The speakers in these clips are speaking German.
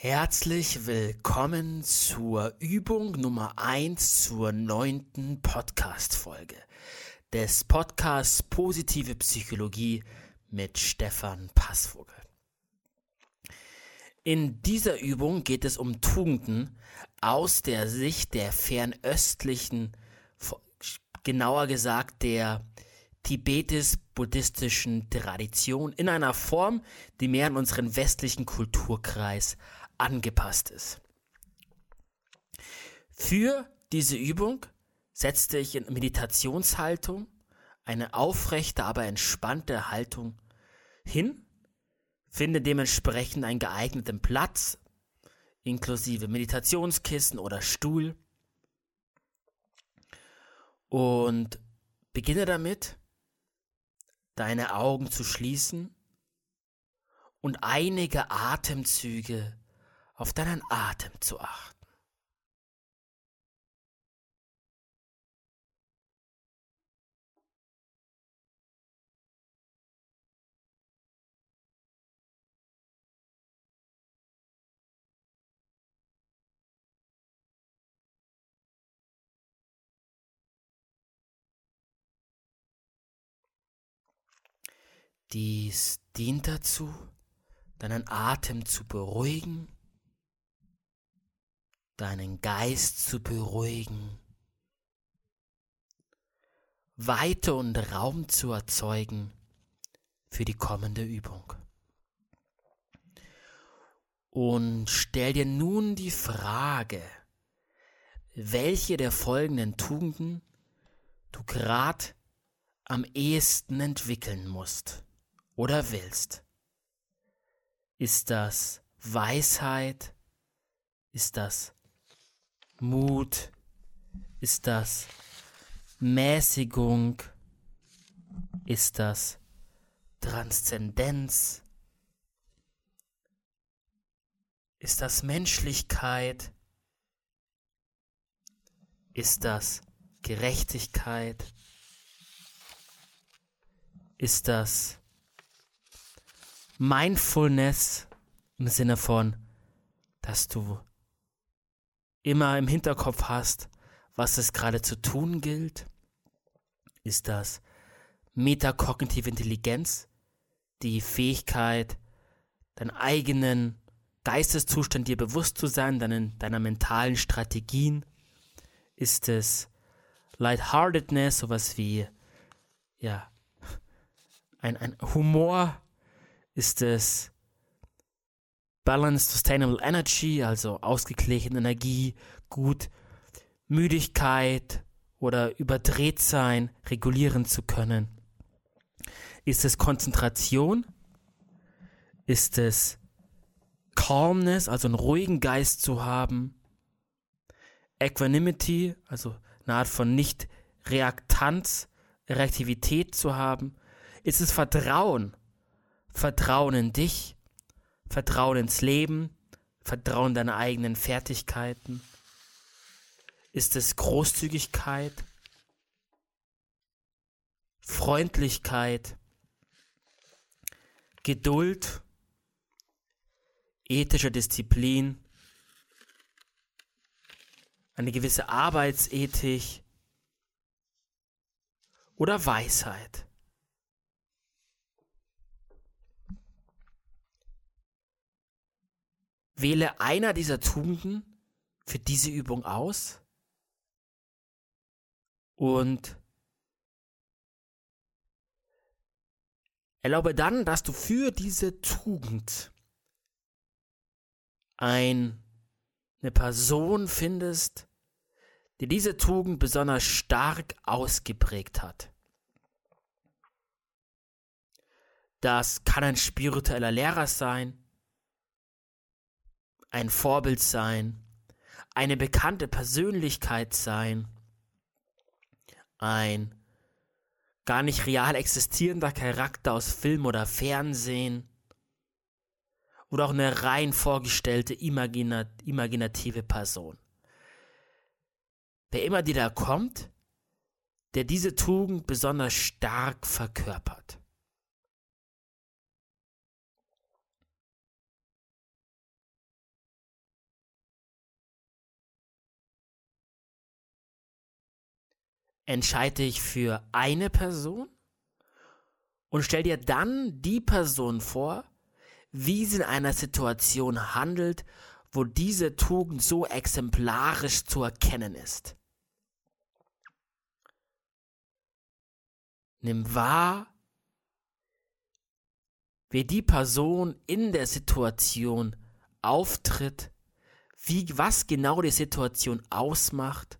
Herzlich willkommen zur Übung Nummer 1 zur neunten Podcast-Folge des Podcasts Positive Psychologie mit Stefan Passvogel. In dieser Übung geht es um Tugenden aus der Sicht der fernöstlichen, genauer gesagt der tibetisch-buddhistischen Tradition in einer Form, die mehr an unseren westlichen Kulturkreis angepasst ist. Für diese Übung setzte ich in Meditationshaltung eine aufrechte, aber entspannte Haltung hin, finde dementsprechend einen geeigneten Platz, inklusive Meditationskissen oder Stuhl und beginne damit, deine Augen zu schließen und einige Atemzüge auf deinen Atem zu achten. Dies dient dazu, deinen Atem zu beruhigen deinen Geist zu beruhigen, Weite und Raum zu erzeugen für die kommende Übung. Und stell dir nun die Frage, welche der folgenden Tugenden du gerade am ehesten entwickeln musst oder willst. Ist das Weisheit? Ist das Mut? Ist das Mäßigung? Ist das Transzendenz? Ist das Menschlichkeit? Ist das Gerechtigkeit? Ist das Mindfulness im Sinne von, dass du immer im Hinterkopf hast, was es gerade zu tun gilt? Ist das metakognitive Intelligenz, die Fähigkeit, deinen eigenen Geisteszustand dir bewusst zu sein, deinen, deiner mentalen Strategien? Ist es Lightheartedness, sowas wie, ja, ein, ein Humor? Ist es Balanced Sustainable Energy, also ausgeglichene Energie, gut Müdigkeit oder überdreht sein regulieren zu können? Ist es Konzentration? Ist es Calmness, also einen ruhigen Geist zu haben? Equanimity, also eine Art von Nicht-Reaktanz, Reaktivität zu haben? Ist es Vertrauen? Vertrauen in dich? Vertrauen ins Leben, Vertrauen deine eigenen Fertigkeiten? Ist es Großzügigkeit, Freundlichkeit, Geduld, ethische Disziplin, eine gewisse Arbeitsethik? Oder Weisheit? Wähle einer dieser Tugenden für diese Übung aus und erlaube dann, dass du für diese Tugend ein, eine Person findest, die diese Tugend besonders stark ausgeprägt hat. Das kann ein spiritueller Lehrer sein, ein Vorbild sein, eine bekannte Persönlichkeit sein, ein gar nicht real existierender Charakter aus Film oder Fernsehen oder auch eine rein vorgestellte imaginat imaginative Person. Wer immer dir da kommt, der diese Tugend besonders stark verkörpert. Entscheide dich für eine Person und stell dir dann die Person vor, wie sie in einer Situation handelt, wo diese Tugend so exemplarisch zu erkennen ist. Nimm wahr, wie die Person in der Situation auftritt, wie, was genau die Situation ausmacht,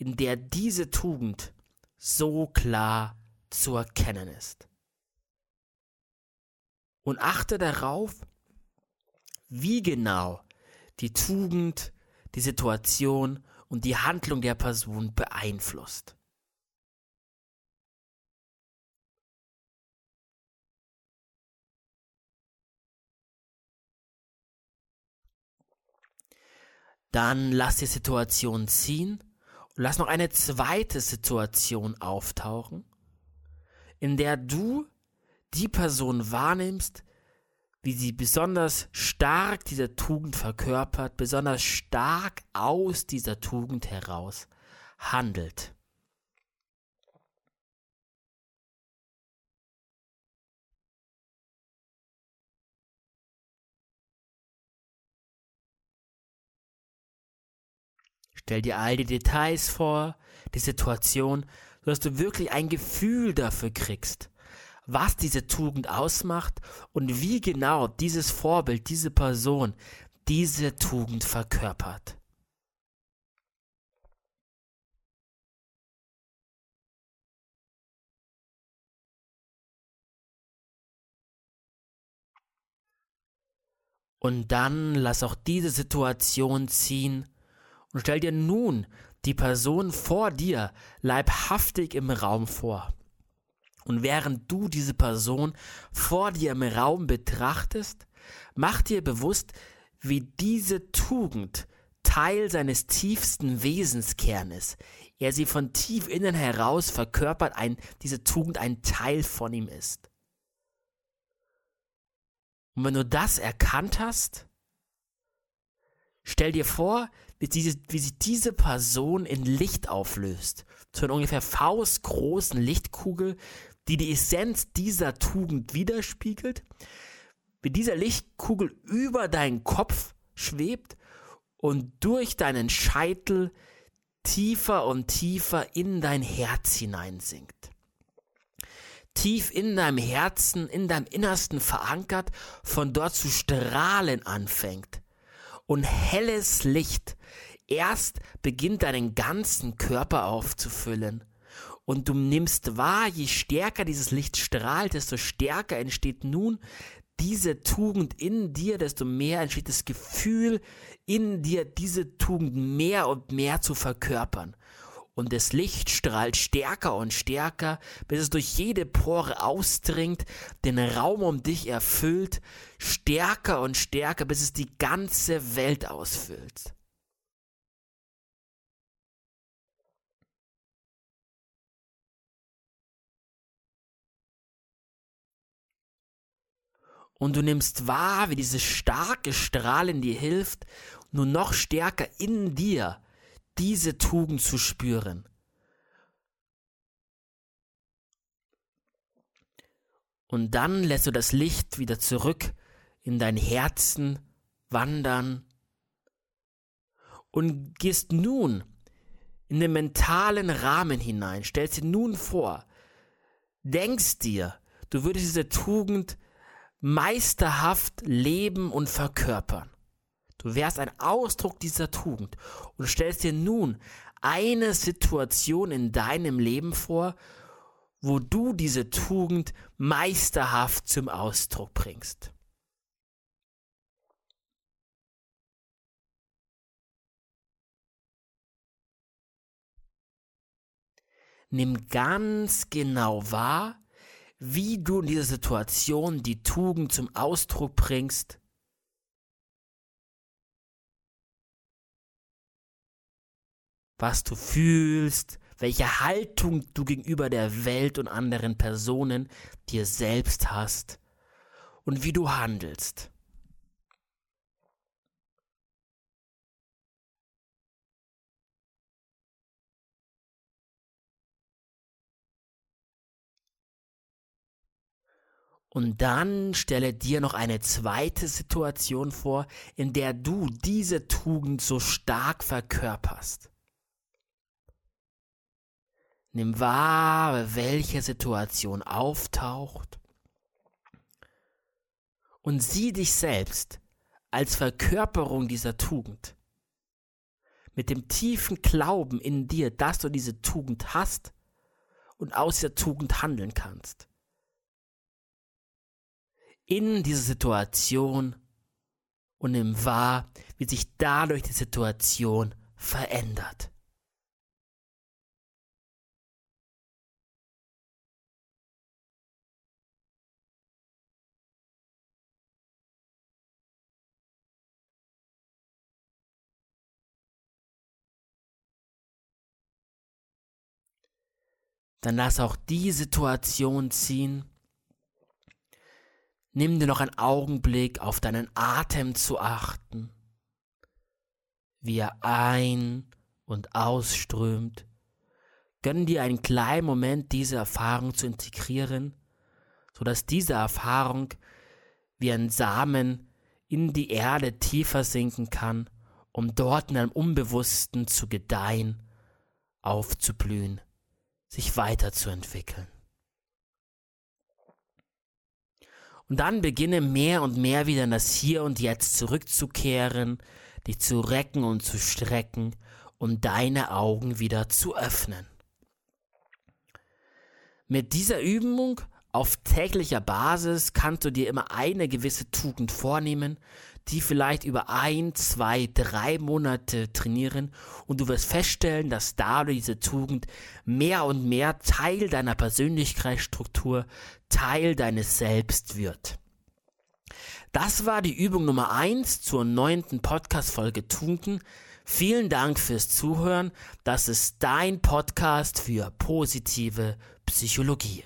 in der diese Tugend so klar zu erkennen ist. Und achte darauf, wie genau die Tugend die Situation und die Handlung der Person beeinflusst. Dann lass die Situation ziehen lass noch eine zweite Situation auftauchen, in der du die Person wahrnimmst, wie sie besonders stark diese Tugend verkörpert, besonders stark aus dieser Tugend heraus handelt. Stell dir all die Details vor, die Situation, sodass du wirklich ein Gefühl dafür kriegst, was diese Tugend ausmacht und wie genau dieses Vorbild, diese Person diese Tugend verkörpert. Und dann lass auch diese Situation ziehen und stell dir nun die Person vor dir leibhaftig im Raum vor. Und während du diese Person vor dir im Raum betrachtest, mach dir bewusst, wie diese Tugend Teil seines tiefsten Wesenskern ist. Er sie von tief innen heraus verkörpert, ein, diese Tugend ein Teil von ihm ist. Und wenn du das erkannt hast, stell dir vor, wie, diese, wie sich diese Person in Licht auflöst. Zu einer ungefähr faustgroßen Lichtkugel, die die Essenz dieser Tugend widerspiegelt. Wie dieser Lichtkugel über deinen Kopf schwebt und durch deinen Scheitel tiefer und tiefer in dein Herz hineinsinkt. Tief in deinem Herzen, in deinem Innersten verankert, von dort zu strahlen anfängt und helles Licht erst beginnt deinen ganzen Körper aufzufüllen. Und du nimmst wahr, je stärker dieses Licht strahlt, desto stärker entsteht nun diese Tugend in dir, desto mehr entsteht das Gefühl in dir, diese Tugend mehr und mehr zu verkörpern. Und das Licht strahlt stärker und stärker, bis es durch jede Pore ausdringt, den Raum um dich erfüllt, stärker und stärker, bis es die ganze Welt ausfüllt. Und du nimmst wahr, wie dieses starke Strahlen dir hilft, nur noch stärker in dir diese Tugend zu spüren. Und dann lässt du das Licht wieder zurück in dein Herzen wandern und gehst nun in den mentalen Rahmen hinein, stellst dir nun vor, denkst dir, du würdest diese Tugend meisterhaft leben und verkörpern. Du wärst ein Ausdruck dieser Tugend und stellst dir nun eine Situation in deinem Leben vor, wo du diese Tugend meisterhaft zum Ausdruck bringst. Nimm ganz genau wahr, wie du in dieser Situation die Tugend zum Ausdruck bringst was du fühlst, welche Haltung du gegenüber der Welt und anderen Personen dir selbst hast und wie du handelst. Und dann stelle dir noch eine zweite Situation vor, in der du diese Tugend so stark verkörperst. Nimm wahr, welche Situation auftaucht und sieh dich selbst als Verkörperung dieser Tugend. Mit dem tiefen Glauben in dir, dass du diese Tugend hast und aus der Tugend handeln kannst in diese Situation und nimm wahr, wie sich dadurch die Situation verändert. Dann lass auch die Situation ziehen, Nimm dir noch einen Augenblick auf deinen Atem zu achten, wie er ein- und ausströmt. Gönn dir einen kleinen Moment, diese Erfahrung zu integrieren, sodass diese Erfahrung wie ein Samen in die Erde tiefer sinken kann, um dort in einem Unbewussten zu gedeihen, aufzublühen, sich weiterzuentwickeln. Und dann beginne mehr und mehr wieder in das Hier und Jetzt zurückzukehren, dich zu recken und zu strecken und deine Augen wieder zu öffnen. Mit dieser Übung auf täglicher Basis kannst du dir immer eine gewisse Tugend vornehmen, die vielleicht über ein, zwei, drei Monate trainieren und du wirst feststellen, dass dadurch diese Tugend mehr und mehr Teil deiner Persönlichkeitsstruktur, Teil deines Selbst wird. Das war die Übung Nummer eins zur neunten Podcast-Folge Tugenden. Vielen Dank fürs Zuhören. Das ist dein Podcast für positive Psychologie.